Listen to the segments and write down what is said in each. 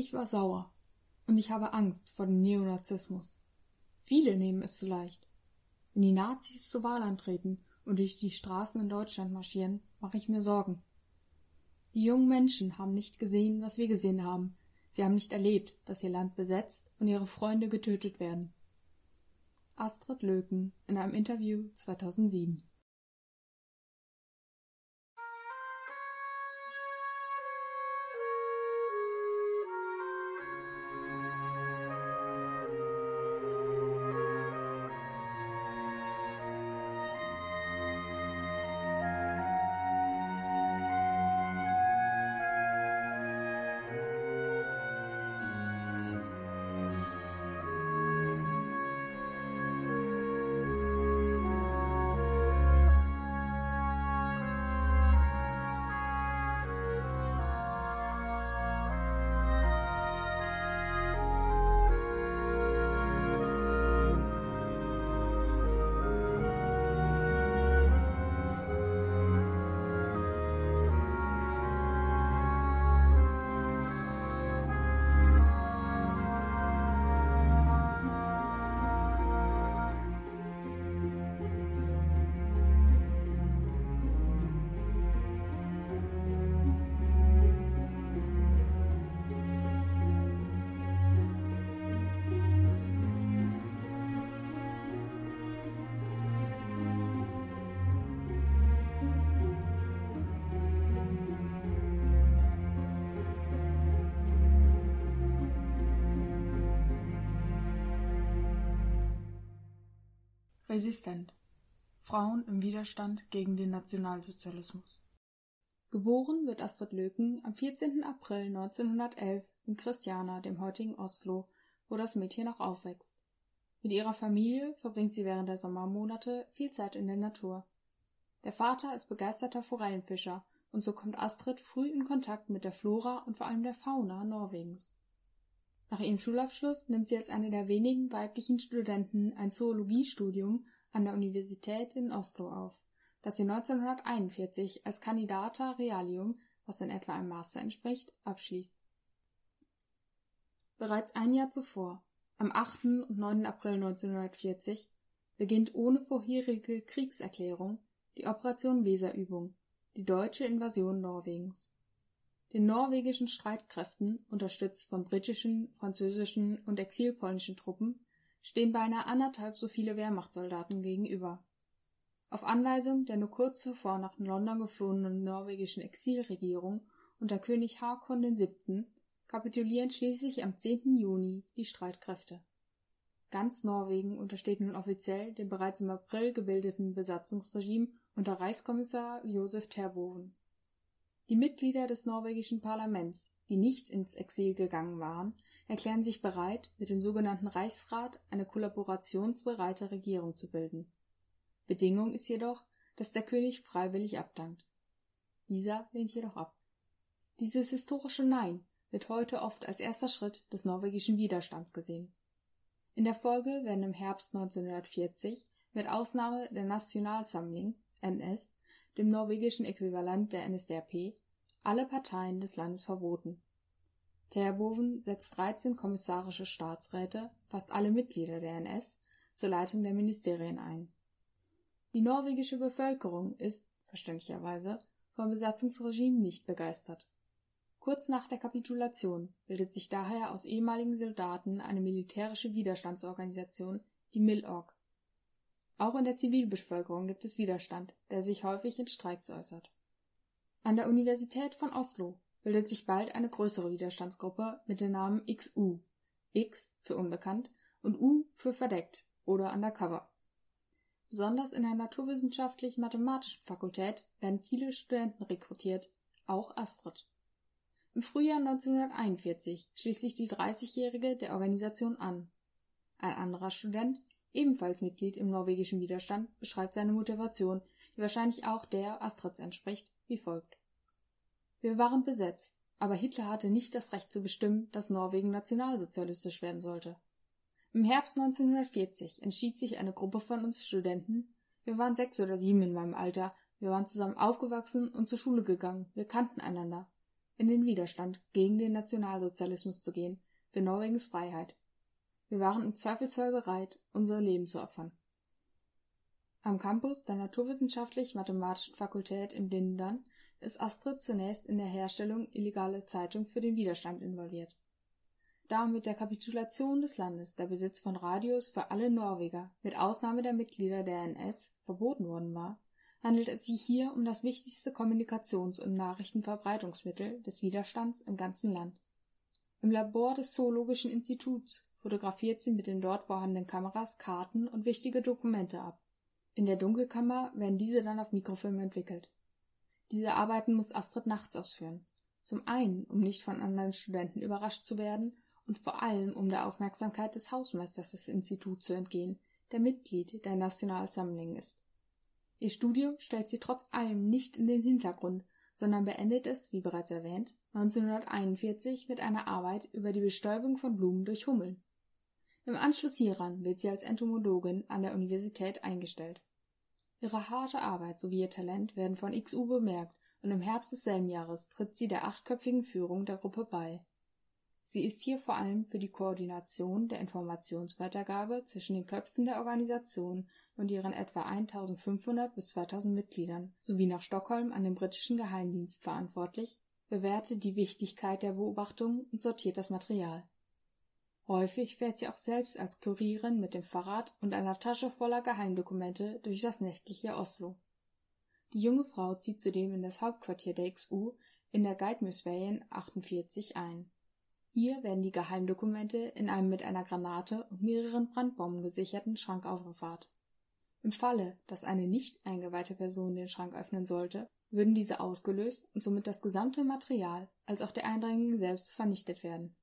Ich war sauer. Und ich habe Angst vor dem Neonazismus. Viele nehmen es zu leicht. Wenn die Nazis zur Wahl antreten und durch die Straßen in Deutschland marschieren, mache ich mir Sorgen. Die jungen Menschen haben nicht gesehen, was wir gesehen haben. Sie haben nicht erlebt, dass ihr Land besetzt und ihre Freunde getötet werden. Astrid Löken in einem Interview 2007 Resistent. Frauen im Widerstand gegen den Nationalsozialismus. Geboren wird Astrid Löken am 14. April 1911 in Christiana, dem heutigen Oslo, wo das Mädchen auch aufwächst. Mit ihrer Familie verbringt sie während der Sommermonate viel Zeit in der Natur. Der Vater ist begeisterter Forellenfischer und so kommt Astrid früh in Kontakt mit der Flora und vor allem der Fauna Norwegens. Nach ihrem Schulabschluss nimmt sie als eine der wenigen weiblichen Studenten ein Zoologiestudium an der Universität in Oslo auf, das sie 1941 als Candidata Realium, was in etwa einem Master entspricht, abschließt. Bereits ein Jahr zuvor, am 8. und 9. April 1940, beginnt ohne vorherige Kriegserklärung die Operation Weserübung, die deutsche Invasion Norwegens den norwegischen Streitkräften, unterstützt von britischen, französischen und exilpolnischen Truppen, stehen beinahe anderthalb so viele Wehrmachtssoldaten gegenüber. Auf Anweisung der nur kurz zuvor nach London geflohenen norwegischen Exilregierung unter König Haakon VII. kapitulieren schließlich am 10. Juni die Streitkräfte. Ganz Norwegen untersteht nun offiziell dem bereits im April gebildeten Besatzungsregime unter Reichskommissar Josef Terboven die Mitglieder des norwegischen Parlaments, die nicht ins Exil gegangen waren, erklären sich bereit, mit dem sogenannten Reichsrat eine kollaborationsbereite Regierung zu bilden. Bedingung ist jedoch, dass der König freiwillig abdankt. Dieser lehnt jedoch ab. Dieses historische Nein wird heute oft als erster Schritt des norwegischen Widerstands gesehen. In der Folge werden im Herbst 1940 mit Ausnahme der Nationalsamling (NS) dem norwegischen Äquivalent der NSDAP, alle Parteien des Landes verboten. Terboven setzt 13 kommissarische Staatsräte, fast alle Mitglieder der NS, zur Leitung der Ministerien ein. Die norwegische Bevölkerung ist, verständlicherweise, vom Besatzungsregime nicht begeistert. Kurz nach der Kapitulation bildet sich daher aus ehemaligen Soldaten eine militärische Widerstandsorganisation, die Milorg auch in der Zivilbevölkerung gibt es Widerstand, der sich häufig in Streiks äußert. An der Universität von Oslo bildet sich bald eine größere Widerstandsgruppe mit dem Namen XU (X für unbekannt und U für verdeckt oder undercover). Besonders in der naturwissenschaftlich-mathematischen Fakultät werden viele Studenten rekrutiert, auch Astrid. Im Frühjahr 1941 schließt sich die 30-Jährige der Organisation an. Ein anderer Student ebenfalls Mitglied im norwegischen Widerstand, beschreibt seine Motivation, die wahrscheinlich auch der Astrids entspricht, wie folgt: Wir waren besetzt, aber Hitler hatte nicht das Recht zu bestimmen, dass Norwegen nationalsozialistisch werden sollte. Im Herbst 1940 entschied sich eine Gruppe von uns Studenten, wir waren sechs oder sieben in meinem Alter, wir waren zusammen aufgewachsen und zur Schule gegangen, wir kannten einander. in den Widerstand gegen den Nationalsozialismus zu gehen, für Norwegens Freiheit. Wir waren im Zweifelsfall bereit, unser Leben zu opfern. Am Campus der Naturwissenschaftlich-Mathematischen Fakultät in Blindern ist Astrid zunächst in der Herstellung illegaler Zeitung für den Widerstand involviert. Da mit der Kapitulation des Landes der Besitz von Radios für alle Norweger, mit Ausnahme der Mitglieder der NS, verboten worden war, handelt es sich hier um das wichtigste Kommunikations- und Nachrichtenverbreitungsmittel des Widerstands im ganzen Land. Im Labor des Zoologischen Instituts fotografiert sie mit den dort vorhandenen Kameras Karten und wichtige Dokumente ab. In der Dunkelkammer werden diese dann auf Mikrofilm entwickelt. Diese Arbeiten muss Astrid nachts ausführen. Zum einen, um nicht von anderen Studenten überrascht zu werden und vor allem, um der Aufmerksamkeit des Hausmeisters des Instituts zu entgehen, der Mitglied der Nationalsammlung ist. Ihr Studium stellt sie trotz allem nicht in den Hintergrund, sondern beendet es, wie bereits erwähnt, 1941 mit einer Arbeit über die Bestäubung von Blumen durch Hummeln. Im Anschluss hieran wird sie als Entomologin an der Universität eingestellt. Ihre harte Arbeit sowie ihr Talent werden von XU bemerkt und im Herbst desselben Jahres tritt sie der achtköpfigen Führung der Gruppe bei. Sie ist hier vor allem für die Koordination der Informationsweitergabe zwischen den Köpfen der Organisation und ihren etwa 1500 bis 2000 Mitgliedern sowie nach Stockholm an den britischen Geheimdienst verantwortlich, bewertet die Wichtigkeit der Beobachtung und sortiert das Material. Häufig fährt sie auch selbst als Kurierin mit dem Fahrrad und einer Tasche voller Geheimdokumente durch das nächtliche Oslo. Die junge Frau zieht zudem in das Hauptquartier der XU in der Geitmüsveien 48 ein. Hier werden die Geheimdokumente in einem mit einer Granate und mehreren Brandbomben gesicherten Schrank aufbewahrt. Im Falle, dass eine nicht eingeweihte Person den Schrank öffnen sollte, würden diese ausgelöst und somit das gesamte Material als auch der Eindringling selbst vernichtet werden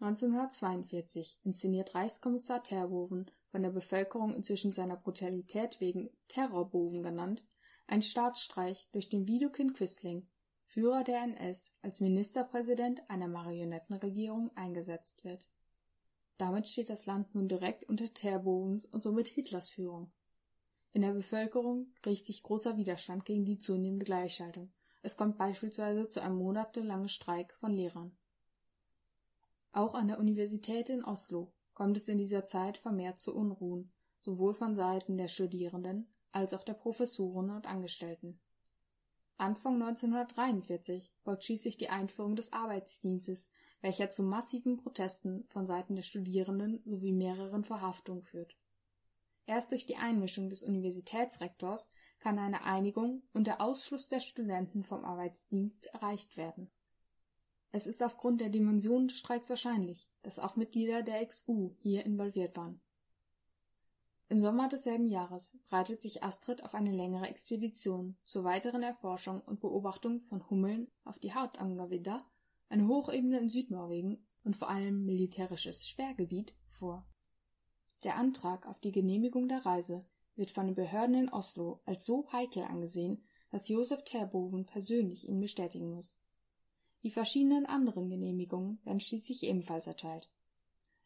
1942 inszeniert Reichskommissar Terboven, von der Bevölkerung inzwischen seiner Brutalität wegen Terrorboven genannt, einen Staatsstreich, durch den Widukind Quisling, Führer der NS, als Ministerpräsident einer Marionettenregierung eingesetzt wird. Damit steht das Land nun direkt unter Terbovens und somit Hitlers Führung. In der Bevölkerung riecht sich großer Widerstand gegen die zunehmende Gleichschaltung. Es kommt beispielsweise zu einem monatelangen Streik von Lehrern auch an der Universität in Oslo kommt es in dieser Zeit vermehrt zu Unruhen, sowohl von Seiten der Studierenden als auch der Professoren und Angestellten. Anfang 1943 folgt schließlich die Einführung des Arbeitsdienstes, welcher zu massiven Protesten von Seiten der Studierenden sowie mehreren Verhaftungen führt. Erst durch die Einmischung des Universitätsrektors kann eine Einigung und der Ausschluss der Studenten vom Arbeitsdienst erreicht werden es ist aufgrund der Dimension des Streiks wahrscheinlich, dass auch Mitglieder der XU hier involviert waren. Im Sommer desselben Jahres breitet sich Astrid auf eine längere Expedition zur weiteren Erforschung und Beobachtung von Hummeln auf die Hardangervidda, eine Hochebene in Südnorwegen und vor allem militärisches Sperrgebiet, vor. Der Antrag auf die Genehmigung der Reise wird von den Behörden in Oslo als so heikel angesehen, dass Josef Terboven persönlich ihn bestätigen muss. Die verschiedenen anderen Genehmigungen werden schließlich ebenfalls erteilt.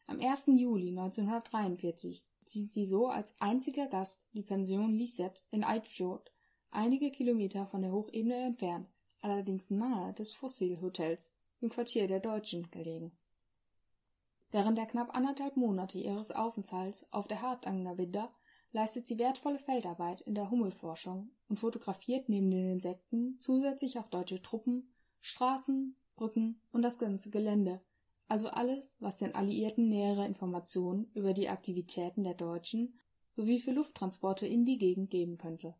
Am 1. Juli 1943 zieht sie so als einziger Gast die Pension Lisette in Eidfjord, einige Kilometer von der Hochebene entfernt, allerdings nahe des Fossil Hotels, im Quartier der Deutschen, gelegen. Während der knapp anderthalb Monate ihres Aufenthalts auf der Hardangervidda leistet sie wertvolle Feldarbeit in der Hummelforschung und fotografiert neben den Insekten zusätzlich auch deutsche Truppen, Straßen, Brücken und das ganze Gelände, also alles, was den Alliierten nähere Informationen über die Aktivitäten der Deutschen sowie für Lufttransporte in die Gegend geben könnte.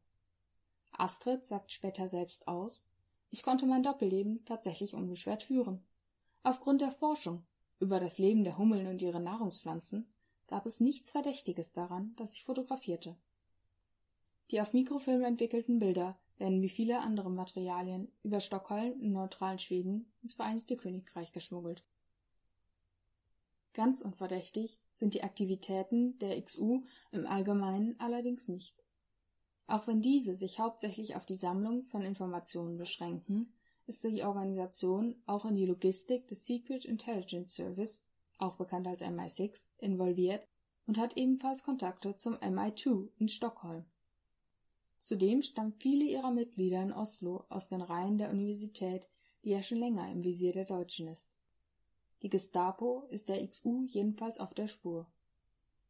Astrid sagt später selbst aus, ich konnte mein Doppelleben tatsächlich unbeschwert führen. Aufgrund der Forschung über das Leben der Hummeln und ihre Nahrungspflanzen gab es nichts Verdächtiges daran, dass ich fotografierte. Die auf Mikrofilm entwickelten Bilder werden wie viele andere Materialien über Stockholm im neutralen Schweden ins Vereinigte Königreich geschmuggelt. Ganz unverdächtig sind die Aktivitäten der XU im Allgemeinen allerdings nicht. Auch wenn diese sich hauptsächlich auf die Sammlung von Informationen beschränken, ist die Organisation auch in die Logistik des Secret Intelligence Service, auch bekannt als MI6, involviert und hat ebenfalls Kontakte zum MI2 in Stockholm. Zudem stammen viele ihrer Mitglieder in Oslo aus den Reihen der Universität, die ja schon länger im Visier der Deutschen ist. Die Gestapo ist der XU jedenfalls auf der Spur.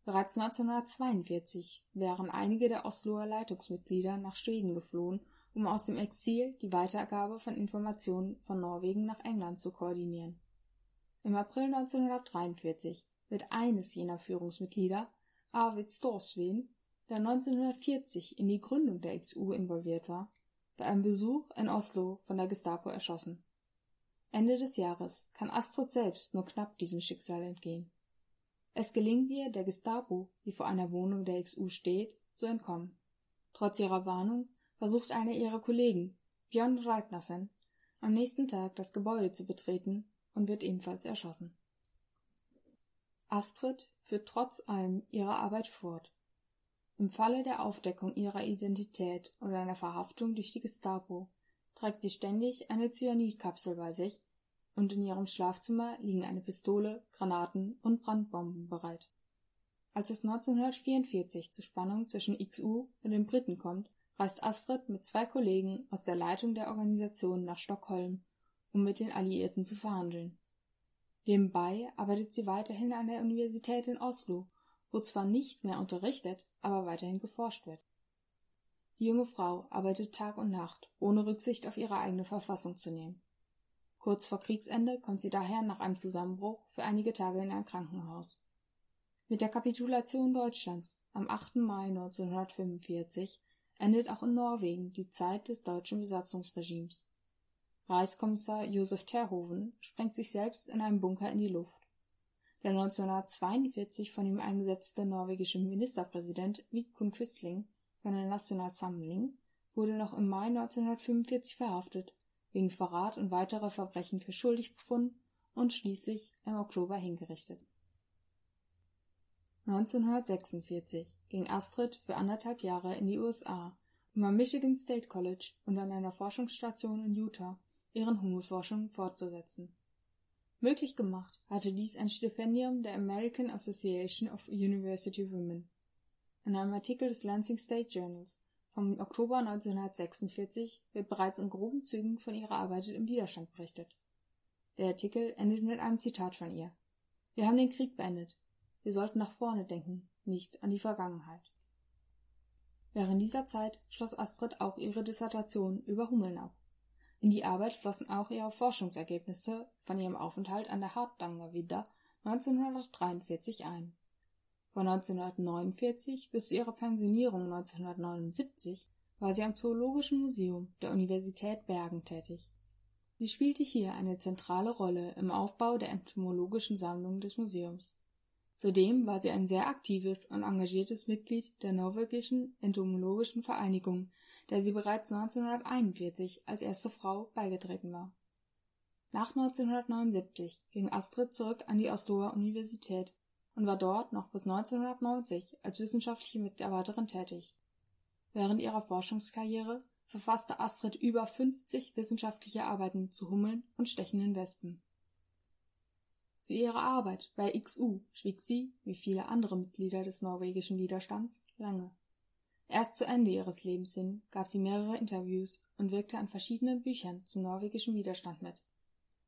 Bereits 1942 wären einige der Osloer Leitungsmitglieder nach Schweden geflohen, um aus dem Exil die Weitergabe von Informationen von Norwegen nach England zu koordinieren. Im April 1943 wird eines jener Führungsmitglieder, Arvid Storsveen, der 1940 in die Gründung der XU involviert war, bei einem Besuch in Oslo von der Gestapo erschossen. Ende des Jahres kann Astrid selbst nur knapp diesem Schicksal entgehen. Es gelingt ihr, der Gestapo, die vor einer Wohnung der XU steht, zu entkommen. Trotz ihrer Warnung versucht einer ihrer Kollegen, Björn Reitnassen, am nächsten Tag das Gebäude zu betreten und wird ebenfalls erschossen. Astrid führt trotz allem ihre Arbeit fort. Im Falle der Aufdeckung ihrer Identität und einer Verhaftung durch die Gestapo trägt sie ständig eine Cyanidkapsel bei sich und in ihrem Schlafzimmer liegen eine Pistole, Granaten und Brandbomben bereit. Als es 1944 zu Spannungen zwischen XU und den Briten kommt, reist Astrid mit zwei Kollegen aus der Leitung der Organisation nach Stockholm, um mit den Alliierten zu verhandeln. Nebenbei arbeitet sie weiterhin an der Universität in Oslo, wo zwar nicht mehr unterrichtet, aber weiterhin geforscht wird. Die junge Frau arbeitet Tag und Nacht, ohne Rücksicht auf ihre eigene Verfassung zu nehmen. Kurz vor Kriegsende kommt sie daher nach einem Zusammenbruch für einige Tage in ein Krankenhaus. Mit der Kapitulation Deutschlands am 8. Mai 1945 endet auch in Norwegen die Zeit des deutschen Besatzungsregimes. Reichskommissar Josef Terhoven sprengt sich selbst in einem Bunker in die Luft. Der 1942 von ihm eingesetzte norwegische Ministerpräsident Vidkun Quisling von der National Samling wurde noch im Mai 1945 verhaftet, wegen Verrat und weiterer Verbrechen für schuldig befunden und schließlich im Oktober hingerichtet. 1946 ging Astrid für anderthalb Jahre in die USA, um am Michigan State College und an einer Forschungsstation in Utah ihren Hummelforschungen fortzusetzen. Möglich gemacht hatte dies ein Stipendium der American Association of University Women. In einem Artikel des Lansing State Journals vom Oktober 1946 wird bereits in groben Zügen von ihrer Arbeit im Widerstand berichtet. Der Artikel endet mit einem Zitat von ihr. Wir haben den Krieg beendet. Wir sollten nach vorne denken, nicht an die Vergangenheit. Während dieser Zeit schloss Astrid auch ihre Dissertation über Hummeln ab. In die Arbeit flossen auch ihre Forschungsergebnisse von ihrem Aufenthalt an der Hardangervidda 1943 ein. Von 1949 bis zu ihrer Pensionierung 1979 war sie am Zoologischen Museum der Universität Bergen tätig. Sie spielte hier eine zentrale Rolle im Aufbau der entomologischen Sammlung des Museums. Zudem war sie ein sehr aktives und engagiertes Mitglied der norwegischen Entomologischen Vereinigung, der sie bereits 1941 als erste Frau beigetreten war. Nach 1979 ging Astrid zurück an die Osloer Universität und war dort noch bis 1990 als wissenschaftliche Mitarbeiterin tätig. Während ihrer Forschungskarriere verfasste Astrid über 50 wissenschaftliche Arbeiten zu Hummeln und stechenden Wespen. Zu ihrer Arbeit bei XU schwieg sie, wie viele andere Mitglieder des norwegischen Widerstands, lange. Erst zu Ende ihres Lebens hin gab sie mehrere Interviews und wirkte an verschiedenen Büchern zum norwegischen Widerstand mit.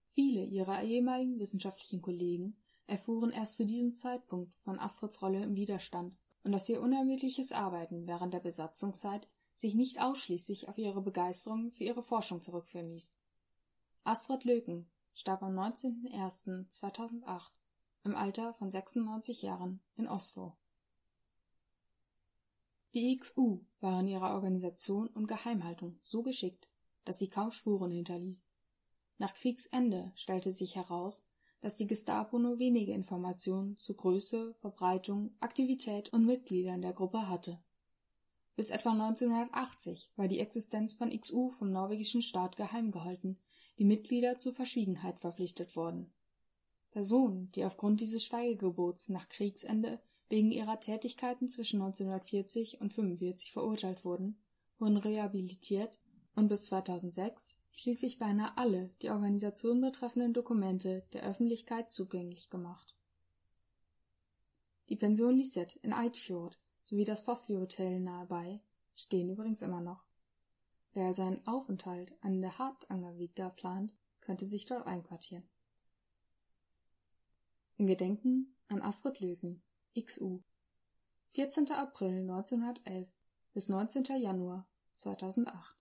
Viele ihrer ehemaligen wissenschaftlichen Kollegen erfuhren erst zu diesem Zeitpunkt von Astrids Rolle im Widerstand und dass ihr unermüdliches Arbeiten während der Besatzungszeit sich nicht ausschließlich auf ihre Begeisterung für ihre Forschung zurückführen ließ. Astrid Löken starb am 19.01.2008 im Alter von 96 Jahren in Oslo. Die XU war in ihrer Organisation und Geheimhaltung so geschickt, dass sie kaum Spuren hinterließ. Nach Kriegsende stellte sich heraus, dass die Gestapo nur wenige Informationen zu Größe, Verbreitung, Aktivität und Mitgliedern der Gruppe hatte. Bis etwa 1980 war die Existenz von XU vom norwegischen Staat geheim gehalten die Mitglieder zur Verschwiegenheit verpflichtet wurden. Personen, die aufgrund dieses Schweigegebots nach Kriegsende wegen ihrer Tätigkeiten zwischen 1940 und 1945 verurteilt wurden, wurden rehabilitiert und bis 2006 schließlich beinahe alle die Organisation betreffenden Dokumente der Öffentlichkeit zugänglich gemacht. Die Pension Lisette in Eidfjord sowie das Fosli Hotel nahebei stehen übrigens immer noch. Wer seinen Aufenthalt an der Hardangervidda plant, könnte sich dort einquartieren. In Gedenken an Astrid Löken, XU 14. April 1911 bis 19. Januar 2008